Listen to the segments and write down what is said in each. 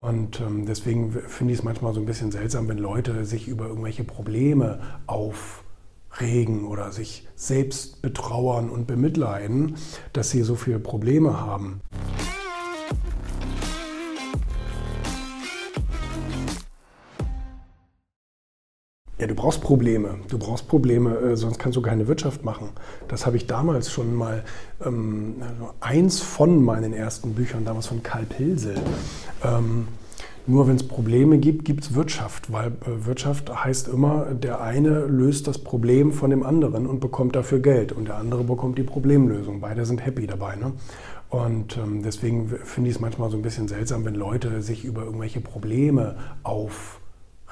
Und ähm, deswegen finde ich es manchmal so ein bisschen seltsam, wenn Leute sich über irgendwelche Probleme aufregen oder sich selbst betrauern und bemitleiden, dass sie so viele Probleme haben. Ja, du brauchst Probleme. Du brauchst Probleme, äh, sonst kannst du keine Wirtschaft machen. Das habe ich damals schon mal, ähm, also eins von meinen ersten Büchern, damals von Karl Pilsel. Ähm, nur wenn es Probleme gibt, gibt es Wirtschaft, weil äh, Wirtschaft heißt immer, der eine löst das Problem von dem anderen und bekommt dafür Geld und der andere bekommt die Problemlösung. Beide sind happy dabei. Ne? Und ähm, deswegen finde ich es manchmal so ein bisschen seltsam, wenn Leute sich über irgendwelche Probleme auf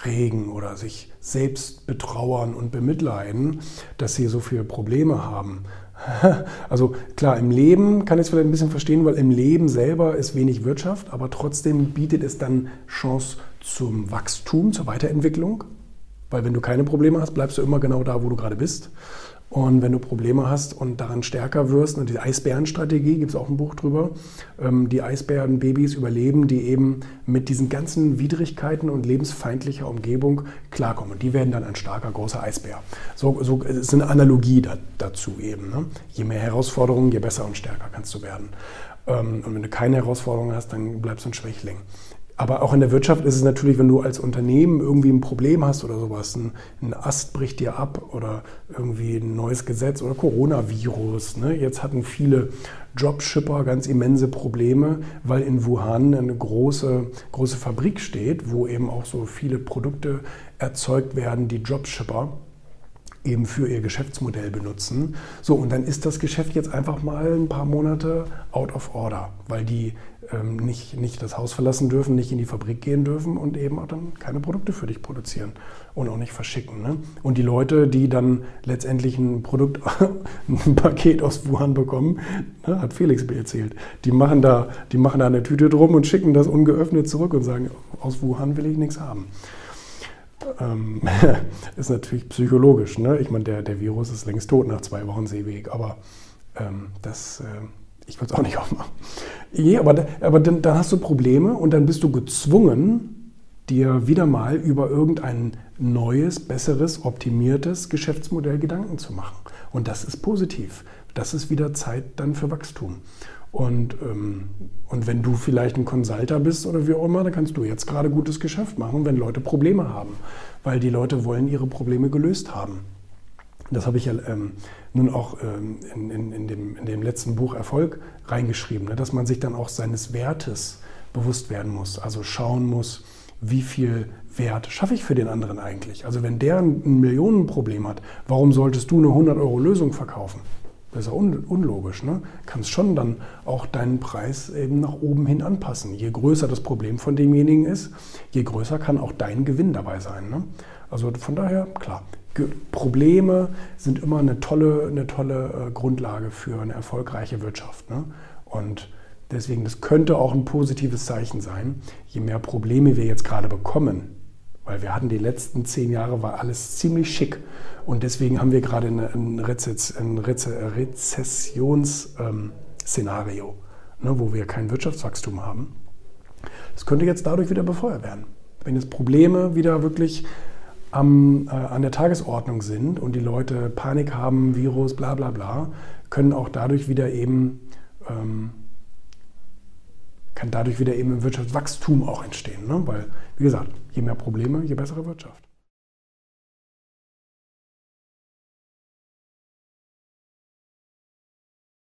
regen oder sich selbst betrauern und bemitleiden, dass sie so viele Probleme haben. Also klar, im Leben kann ich es vielleicht ein bisschen verstehen, weil im Leben selber ist wenig Wirtschaft, aber trotzdem bietet es dann Chance zum Wachstum, zur Weiterentwicklung. Weil wenn du keine Probleme hast, bleibst du immer genau da, wo du gerade bist. Und wenn du Probleme hast und daran stärker wirst, die Eisbärenstrategie, gibt es auch ein Buch drüber, ähm, die Eisbärenbabys überleben, die eben mit diesen ganzen Widrigkeiten und lebensfeindlicher Umgebung klarkommen. Und die werden dann ein starker, großer Eisbär. So, so ist eine Analogie da, dazu eben. Ne? Je mehr Herausforderungen, je besser und stärker kannst du werden. Ähm, und wenn du keine Herausforderungen hast, dann bleibst du ein Schwächling. Aber auch in der Wirtschaft ist es natürlich, wenn du als Unternehmen irgendwie ein Problem hast oder sowas, ein, ein Ast bricht dir ab oder irgendwie ein neues Gesetz oder Coronavirus. Ne? Jetzt hatten viele Dropshipper ganz immense Probleme, weil in Wuhan eine große, große Fabrik steht, wo eben auch so viele Produkte erzeugt werden, die Dropshipper eben für ihr Geschäftsmodell benutzen. So, und dann ist das Geschäft jetzt einfach mal ein paar Monate out of order, weil die ähm, nicht, nicht das Haus verlassen dürfen, nicht in die Fabrik gehen dürfen und eben auch dann keine Produkte für dich produzieren und auch nicht verschicken. Ne? Und die Leute, die dann letztendlich ein Produkt, ein Paket aus Wuhan bekommen, ne, hat Felix mir erzählt, die machen, da, die machen da eine Tüte drum und schicken das ungeöffnet zurück und sagen, aus Wuhan will ich nichts haben ähm, ist natürlich psychologisch. Ne? Ich meine, der, der Virus ist längst tot nach zwei Wochen Seeweg, aber ähm, das, äh, ich würde es auch nicht aufmachen. Je, aber aber dann, dann hast du Probleme und dann bist du gezwungen, dir wieder mal über irgendein neues, besseres, optimiertes Geschäftsmodell Gedanken zu machen. Und das ist positiv. Das ist wieder Zeit dann für Wachstum. Und, ähm, und wenn du vielleicht ein Consulter bist oder wie auch immer, dann kannst du jetzt gerade gutes Geschäft machen, wenn Leute Probleme haben, weil die Leute wollen ihre Probleme gelöst haben. Das habe ich ja ähm, nun auch ähm, in, in, in, dem, in dem letzten Buch Erfolg reingeschrieben, ne, dass man sich dann auch seines Wertes bewusst werden muss, also schauen muss, wie viel Wert schaffe ich für den anderen eigentlich. Also wenn der ein Millionenproblem hat, warum solltest du eine 100 Euro Lösung verkaufen? Das ist ja un unlogisch. Ne? Kannst schon dann auch deinen Preis eben nach oben hin anpassen. Je größer das Problem von demjenigen ist, je größer kann auch dein Gewinn dabei sein. Ne? Also von daher, klar, Probleme sind immer eine tolle, eine tolle äh, Grundlage für eine erfolgreiche Wirtschaft. Ne? Und deswegen, das könnte auch ein positives Zeichen sein. Je mehr Probleme wir jetzt gerade bekommen, weil wir hatten die letzten zehn Jahre, war alles ziemlich schick. Und deswegen haben wir gerade ein, Rezess, ein Rezessionsszenario, ne, wo wir kein Wirtschaftswachstum haben. Das könnte jetzt dadurch wieder befeuert werden. Wenn jetzt Probleme wieder wirklich am, äh, an der Tagesordnung sind und die Leute Panik haben, Virus, bla bla bla, können auch dadurch wieder eben ähm, kann dadurch wieder eben ein Wirtschaftswachstum auch entstehen. Ne? Weil, wie gesagt, je mehr Probleme, je bessere Wirtschaft.